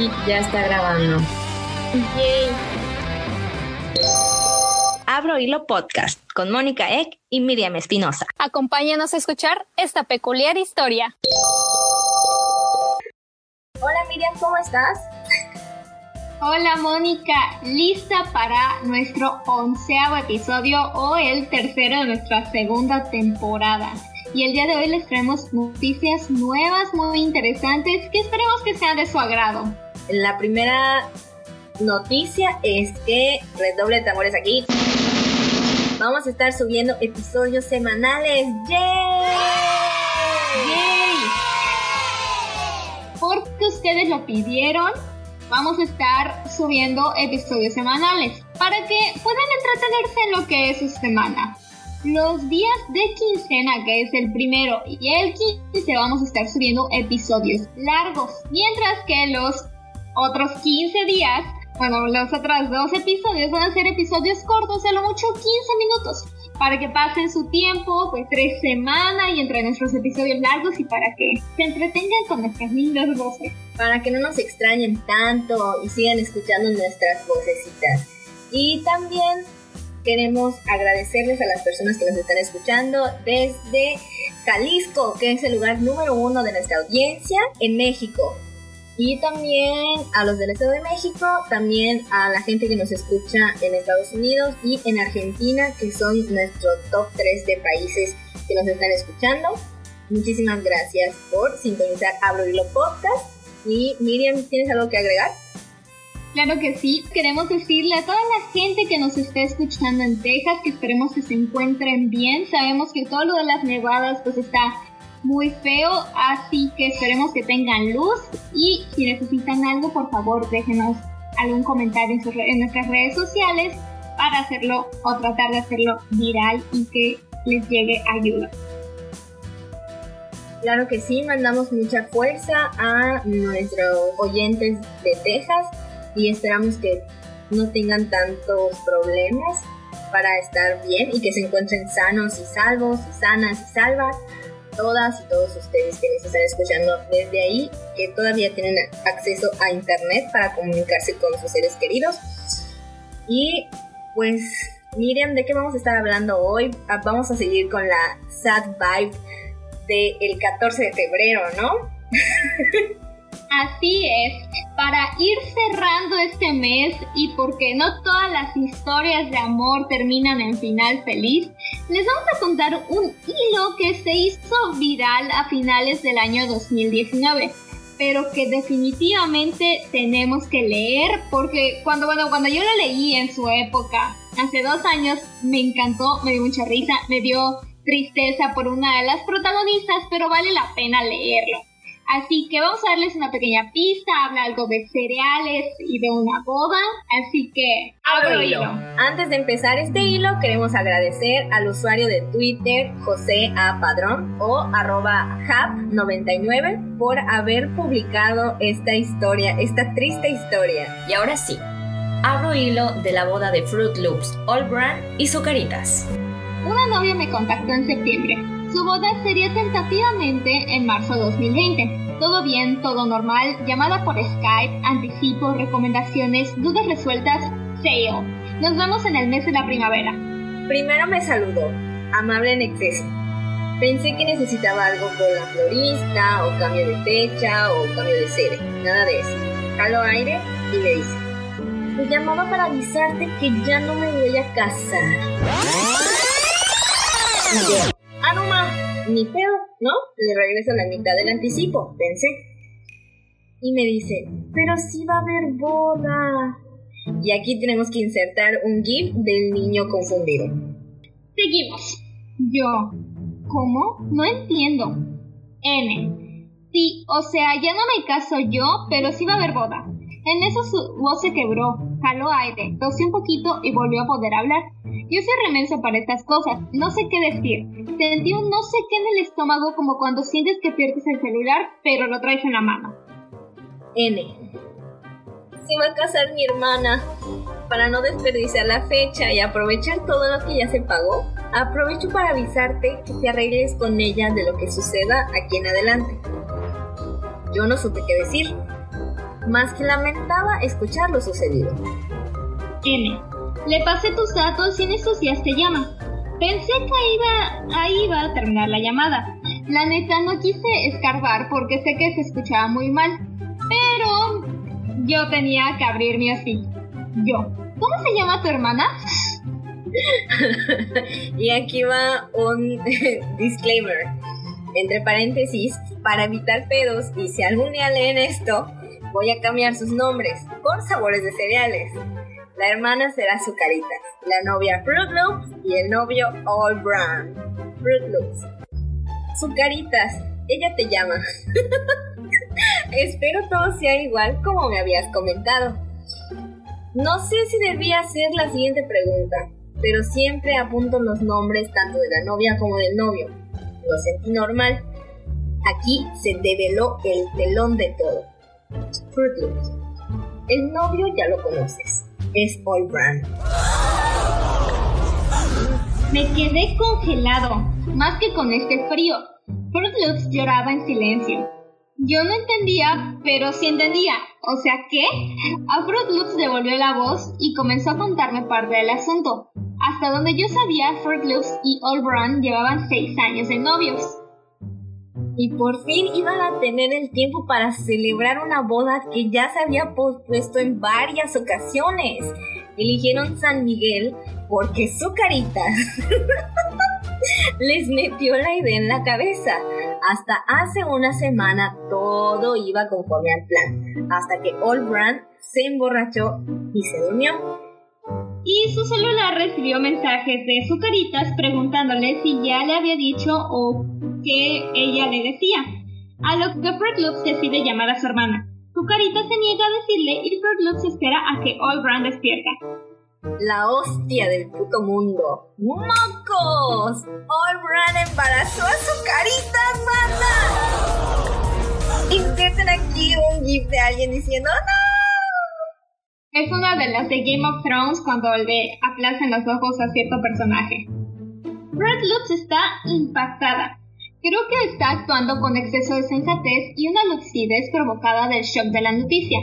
Y ya está grabando. Yay. Abro Hilo Podcast con Mónica Eck y Miriam Espinosa. Acompáñanos a escuchar esta peculiar historia. Hola Miriam, ¿cómo estás? Hola Mónica, lista para nuestro onceavo episodio o el tercero de nuestra segunda temporada. Y el día de hoy les traemos noticias nuevas, muy interesantes, que esperemos que sean de su agrado. La primera noticia es que, redoble de tambores aquí, vamos a estar subiendo episodios semanales. ¡Yay! ¡Yay! Porque ustedes lo pidieron, vamos a estar subiendo episodios semanales para que puedan entretenerse en lo que es su semana. Los días de quincena, que es el primero y el 15, vamos a estar subiendo episodios largos, mientras que los otros 15 días, bueno, los otros dos episodios van a ser episodios cortos, a lo mucho 15 minutos, para que pasen su tiempo, pues tres semanas y entre nuestros episodios largos y para que se entretengan con nuestras lindas voces. Para que no nos extrañen tanto y sigan escuchando nuestras vocecitas. Y también queremos agradecerles a las personas que nos están escuchando desde Jalisco, que es el lugar número uno de nuestra audiencia en México. Y también a los del Estado de México, también a la gente que nos escucha en Estados Unidos y en Argentina, que son nuestro top 3 de países que nos están escuchando. Muchísimas gracias por sintonizar Abro Hilo Podcast. Y Miriam, ¿tienes algo que agregar? Claro que sí, queremos decirle a toda la gente que nos está escuchando en Texas que esperemos que se encuentren bien. Sabemos que todo lo de las nevadas pues está muy feo, así que esperemos que tengan luz y si necesitan algo, por favor, déjenos algún comentario en, nuestras redes sociales para hacerlo o tratar de hacerlo viral y que les llegue ayuda. Claro que sí, mandamos mucha fuerza a nuestros oyentes de Texas y esperamos que no tengan tantos problemas para estar bien y que se encuentren sanos y salvos sanas y salvas todas y todos ustedes que nos están escuchando desde ahí, que todavía tienen acceso a internet para comunicarse con sus seres queridos. Y pues Miriam, ¿de qué vamos a estar hablando hoy? Ah, Vamos a seguir con la sad vibe del 14 de febrero, ¿no? Así es, para ir cerrando este mes y porque no todas las historias de amor terminan en final feliz, les vamos a contar un hilo que se hizo viral a finales del año 2019, pero que definitivamente tenemos que leer porque cuando, bueno, cuando yo lo leí en su época, hace dos años, me encantó, me dio mucha risa, me dio tristeza por una de las protagonistas, pero vale la pena leerlo. Así que vamos a darles una pequeña pista, habla algo de cereales y de una boda, así que abro hilo. Antes de empezar este hilo, queremos agradecer al usuario de Twitter, José A. Padrón, o arroba hap99, por haber publicado esta historia, esta triste historia. Y ahora sí, abro hilo de la boda de Fruit Loops, All Brand y Zucaritas. Una novia me contactó en septiembre. Su boda sería tentativamente en marzo de 2020. Todo bien, todo normal, llamada por Skype, anticipo, recomendaciones, dudas resueltas, sale. Nos vemos en el mes de la primavera. Primero me saludó, amable en exceso. Pensé que necesitaba algo con la florista, o cambio de fecha, o cambio de sede. Nada de eso. Jalo aire y me dice: Te llamaba para avisarte que ya no me voy a casar. Ah, no ni pedo, ¿no? Le regreso la mitad del anticipo, pensé. Y me dice: Pero sí va a haber boda. Y aquí tenemos que insertar un GIF del niño confundido. Seguimos. Yo. ¿Cómo? No entiendo. N. Sí, o sea, ya no me caso yo, pero sí va a haber boda. En eso su voz se quebró, jaló aire, tosió un poquito y volvió a poder hablar. Yo soy remenso para estas cosas, no sé qué decir. Sentí un no sé qué en el estómago como cuando sientes que pierdes el celular, pero lo traes en la mano. N. Se va a casar mi hermana. Para no desperdiciar la fecha y aprovechar todo lo que ya se pagó, aprovecho para avisarte que te arregles con ella de lo que suceda aquí en adelante. Yo no supe qué decir. más que lamentaba escuchar lo sucedido. N. Le pasé tus datos y en estos días te llama. Pensé que iba, ahí iba a terminar la llamada. La neta no quise escarbar porque sé que se escuchaba muy mal. Pero yo tenía que abrirme así. Yo. ¿Cómo se llama tu hermana? y aquí va un disclaimer. Entre paréntesis, para evitar pedos y si algún día leen esto, voy a cambiar sus nombres por sabores de cereales. La hermana será Zucaritas, la novia Fruit Loops y el novio All Brown. Fruit Loops. Zucaritas, ella te llama. Espero todo sea igual como me habías comentado. No sé si debía hacer la siguiente pregunta, pero siempre apunto los nombres tanto de la novia como del novio. Lo sentí normal. Aquí se develó el telón de todo. Fruit Loops. El novio ya lo conoces. Es All Brand. Me quedé congelado, más que con este frío. Fruit lloraba en silencio. Yo no entendía, pero sí entendía. O sea que a Fruit Loops devolvió la voz y comenzó a contarme parte del asunto. Hasta donde yo sabía, Loops y All Brown llevaban seis años de novios. Y por fin iban a tener el tiempo para celebrar una boda que ya se había pospuesto en varias ocasiones. Eligieron San Miguel porque su carita les metió la idea en la cabeza. Hasta hace una semana todo iba conforme al plan, hasta que Old Brand se emborrachó y se durmió. Y su celular recibió mensajes de su caritas preguntándole si ya le había dicho o qué ella le decía. A lo que Loops decide llamar a su hermana. Su carita se niega a decirle y Loops espera a que All Brand despierta. La hostia del puto mundo. ¡Mocos! All Brand embarazó a su carita, banda. Inserten aquí un gif de alguien diciendo ¡No! Es una de las de Game of Thrones cuando le aplazan los ojos a cierto personaje. Red Loops está impactada. Creo que está actuando con exceso de sensatez y una lucidez provocada del shock de la noticia.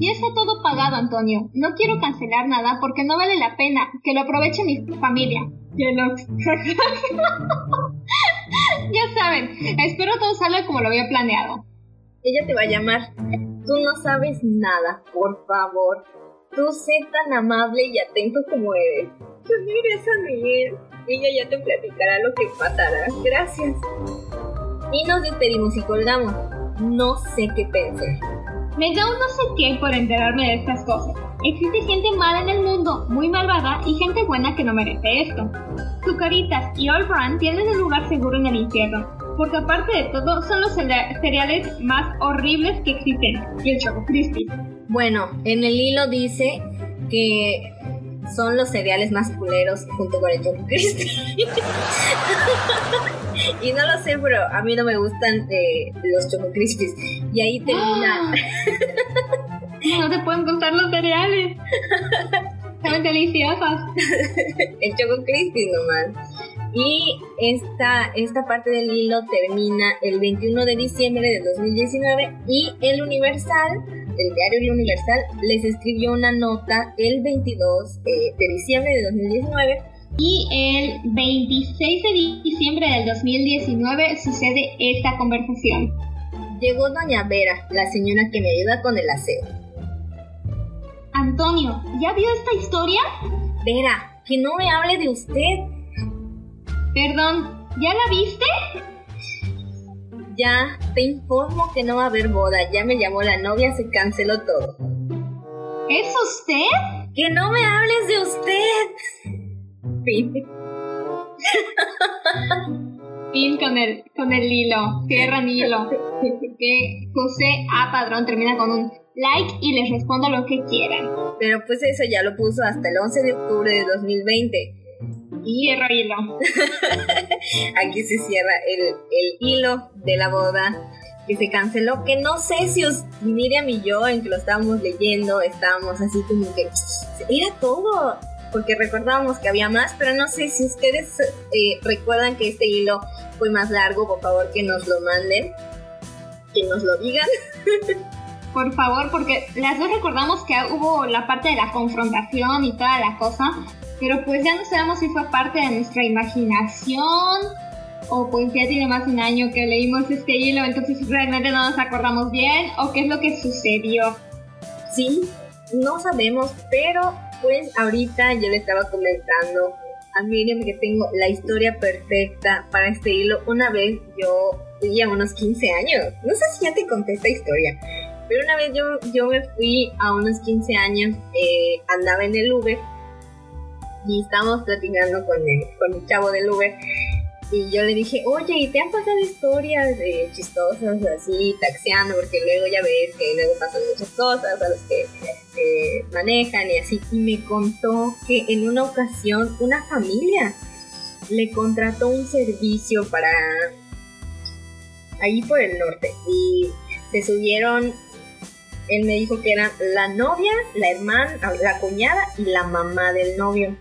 Ya está todo pagado, Antonio. No quiero cancelar nada porque no vale la pena. Que lo aproveche mi familia. ya saben, espero todo salga como lo había planeado. Ella te va a llamar. Tú no sabes nada, por favor. Tú sé tan amable y atento como eres. Tú eres a Miguel. Ella ya te platicará lo que pasará. Gracias. Y nos despedimos y colgamos. No sé qué pensar. Me da un no sé qué por enterarme de estas cosas. Existe gente mala en el mundo, muy malvada, y gente buena que no merece esto. Zucaritas y All Brand tienen un lugar seguro en el infierno, porque aparte de todo, son los cereales más horribles que existen, y el Choco Crispy. Bueno, en el hilo dice que son los cereales más culeros junto con el Choco Crispy. y no lo sé, pero a mí no me gustan eh, los Choco Crispies. Y ahí termina. no te pueden gustar los cereales. Saben deliciosas. el Choco Crispy nomás. Y esta, esta parte del hilo termina el 21 de diciembre de 2019 y el Universal, el diario El Universal, les escribió una nota el 22 eh, de diciembre de 2019 y el 26 de diciembre del 2019 sucede esta conversación. Llegó doña Vera, la señora que me ayuda con el aseo. Antonio, ¿ya vio esta historia? Vera, que no me hable de usted. Perdón, ¿ya la viste? Ya, te informo que no va a haber boda. Ya me llamó la novia, se canceló todo. ¿Es usted? Que no me hables de usted. Fin. fin con el, con el hilo. Cierran hilo. Que José A. Padrón termina con un like y les respondo lo que quieran. Pero pues eso ya lo puso hasta el 11 de octubre de 2020. Cierra hilo. Aquí se cierra el, hilo de la boda que se canceló, que no sé si os, Miriam y yo, en que lo estábamos leyendo, estábamos así como que era todo, porque recordábamos que había más, pero no sé si ustedes eh, recuerdan que este hilo fue más largo, por favor que nos lo manden, que nos lo digan. por favor, porque las dos recordamos que hubo la parte de la confrontación y toda la cosa, pero pues ya no sabemos si fue parte de nuestra imaginación o pues ya tiene más de un año que leímos este hilo, entonces realmente no nos acordamos bien o qué es lo que sucedió. Sí, no sabemos, pero pues ahorita yo le estaba comentando a Miriam que tengo la historia perfecta para este hilo. Una vez yo tenía unos 15 años, no sé si ya te conté esta historia, pero una vez yo, yo me fui a unos 15 años, eh, andaba en el Uber y estábamos platicando con el, con el chavo del Uber y yo le dije, oye, ¿y te han pasado historias de chistosas así, taxeando? Porque luego ya ves que luego pasan muchas cosas a los que eh, manejan y así. Y me contó que en una ocasión una familia le contrató un servicio para ahí por el norte y se subieron él me dijo que eran la novia, la hermana, la cuñada y la mamá del novio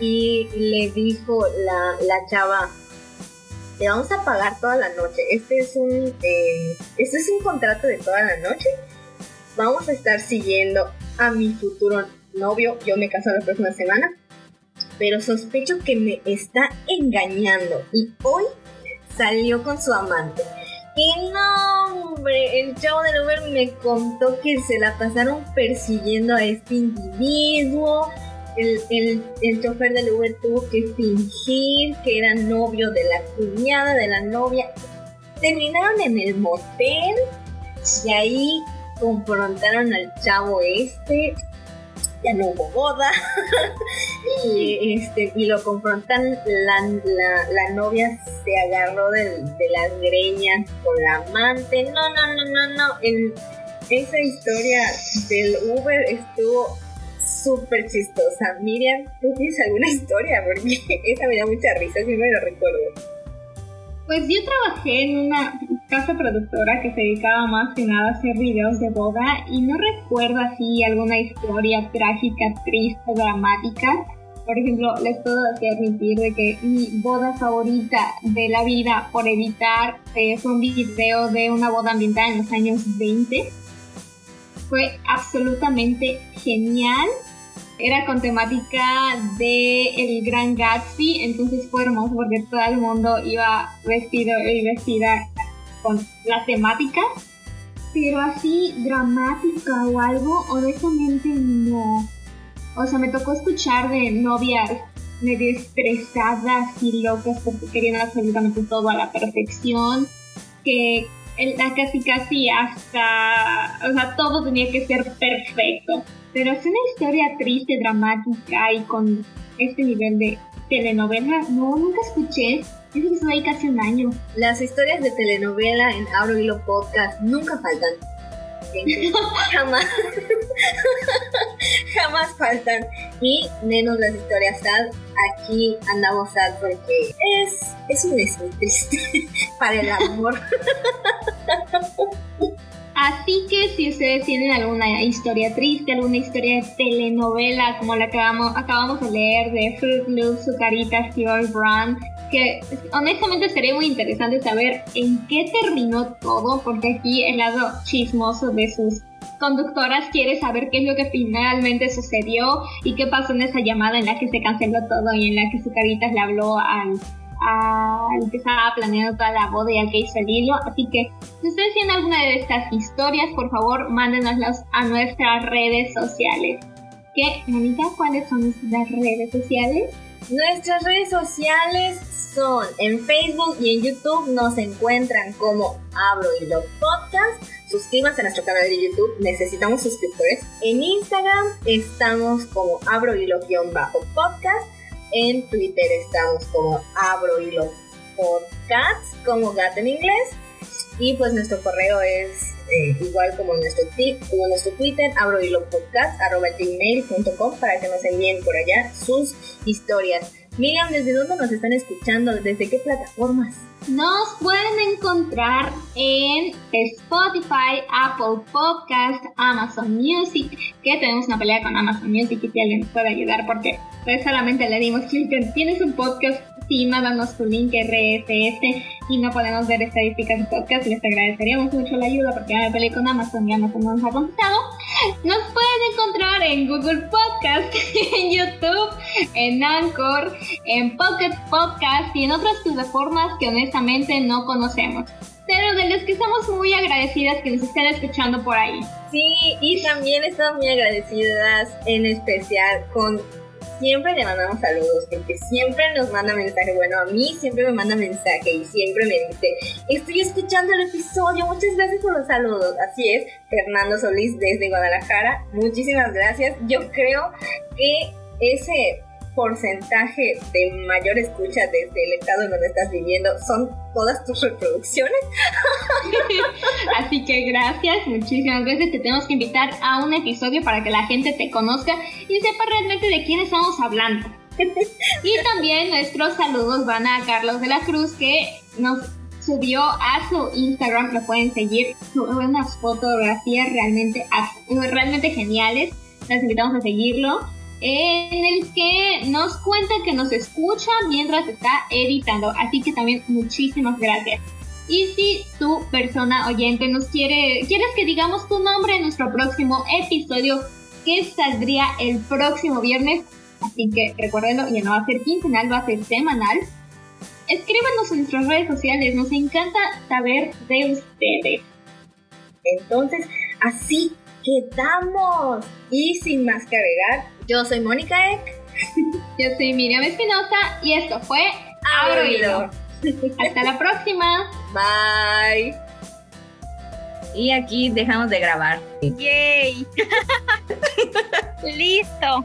y le dijo la, la chava, te vamos a pagar toda la noche. Este es un eh, este es un contrato de toda la noche. Vamos a estar siguiendo a mi futuro novio. Yo me caso la próxima semana. Pero sospecho que me está engañando. Y hoy salió con su amante. Y no, hombre, el chavo del Uber me contó que se la pasaron persiguiendo a este individuo el, el, chofer del Uber tuvo que fingir que era novio de la cuñada de la novia. Terminaron en el motel y ahí confrontaron al chavo este. Ya no hubo boda. y, este, y lo confrontan. La, la, novia se agarró de, de, las greñas con la amante. No, no, no, no, no. El, esa historia del Uber estuvo súper chistosa. Miriam, ¿tú tienes alguna historia? Porque esa me da mucha risa, si me lo recuerdo. Pues yo trabajé en una casa productora que se dedicaba más que nada a hacer videos de boda y no recuerdo así alguna historia trágica, triste, dramática. Por ejemplo, les puedo admitir de que mi boda favorita de la vida por editar es un video de una boda ambiental en los años 20. Fue absolutamente genial era con temática de El Gran Gatsby, entonces fue hermoso porque todo el mundo iba vestido y vestida con la temática, pero así dramática o algo, honestamente no. O sea, me tocó escuchar de novias medio estresadas y locas porque querían absolutamente todo a la perfección, que casi casi hasta, o sea, todo tenía que ser perfecto. Pero es una historia triste, dramática y con este nivel de telenovela. No, nunca escuché. Eso que estuvo ahí casi un año. Las historias de telenovela en Abro Hilo Podcast nunca faltan. jamás. jamás faltan. Y menos las historias sad. Aquí andamos sad porque es, es un muy triste para el amor. Así que si ustedes tienen alguna historia triste, alguna historia de telenovela como la que acabamos, acabamos de leer de Fruit Loops, Zucaritas, Steve Brown, que honestamente sería muy interesante saber en qué terminó todo, porque aquí el lado chismoso de sus conductoras quiere saber qué es lo que finalmente sucedió y qué pasó en esa llamada en la que se canceló todo y en la que Zucaritas le habló al al que estaba planeando toda la boda y al que hizo el hilo. Así que si ustedes tienen alguna de estas historias, por favor, mándenoslas a nuestras redes sociales. ¿Qué, Mónica? ¿Cuáles son nuestras redes sociales? Nuestras redes sociales son en Facebook y en YouTube nos encuentran como Abro Hilo Podcast. Suscríbanse a nuestro canal de YouTube, necesitamos suscriptores. En Instagram estamos como Abro Hilo-podcast en Twitter estamos como Abro podcasts, como gato en inglés. Y pues nuestro correo es eh, igual como nuestro, como nuestro Twitter, abro y podcast, arroba gmail.com para que nos envíen por allá sus historias. Miriam, ¿desde dónde nos están escuchando? ¿Desde qué plataformas? Nos pueden encontrar en Spotify, Apple Podcast, Amazon Music, que tenemos una pelea con Amazon Music y si alguien nos puede ayudar porque pues solamente le dimos clic tienes un podcast, sí, mándanos tu link RSS y no podemos ver estadísticas de podcast, les agradeceríamos mucho la ayuda porque ya me peleé con Amazon y Amazon no nos ha contestado. Nos pueden encontrar en Google Podcast, en YouTube, en Anchor, en Pocket Podcast y en otras plataformas que honestamente no conocemos pero de los que estamos muy agradecidas que nos estén escuchando por ahí. Sí, y también estamos muy agradecidas en especial con siempre le mandamos saludos, porque siempre nos manda mensaje. Bueno, a mí siempre me manda mensaje y siempre me dice, estoy escuchando el episodio, muchas gracias por los saludos. Así es, Fernando Solís desde Guadalajara, muchísimas gracias. Yo creo que ese porcentaje de mayor escucha desde el estado en donde estás viviendo son todas tus reproducciones. Así que gracias, muchísimas gracias. Te tenemos que invitar a un episodio para que la gente te conozca y sepa realmente de quién estamos hablando. y también nuestros saludos van a Carlos de la Cruz que nos subió a su Instagram, lo pueden seguir, sube unas fotografías realmente, realmente geniales. Les invitamos a seguirlo en el que nos cuenta que nos escucha mientras está editando. Así que también muchísimas gracias. Y si tu persona oyente nos quiere, quieres que digamos tu nombre en nuestro próximo episodio que saldría el próximo viernes, así que recuérdenlo, ya no va a ser quincenal, va a ser semanal. Escríbanos en nuestras redes sociales, nos encanta saber de ustedes. Entonces, así quedamos. Y sin más que agregar, yo soy Mónica Eck. Yo soy Miriam Espinosa y esto fue Abro Hasta la próxima. Bye. Y aquí dejamos de grabar. Yay. Listo.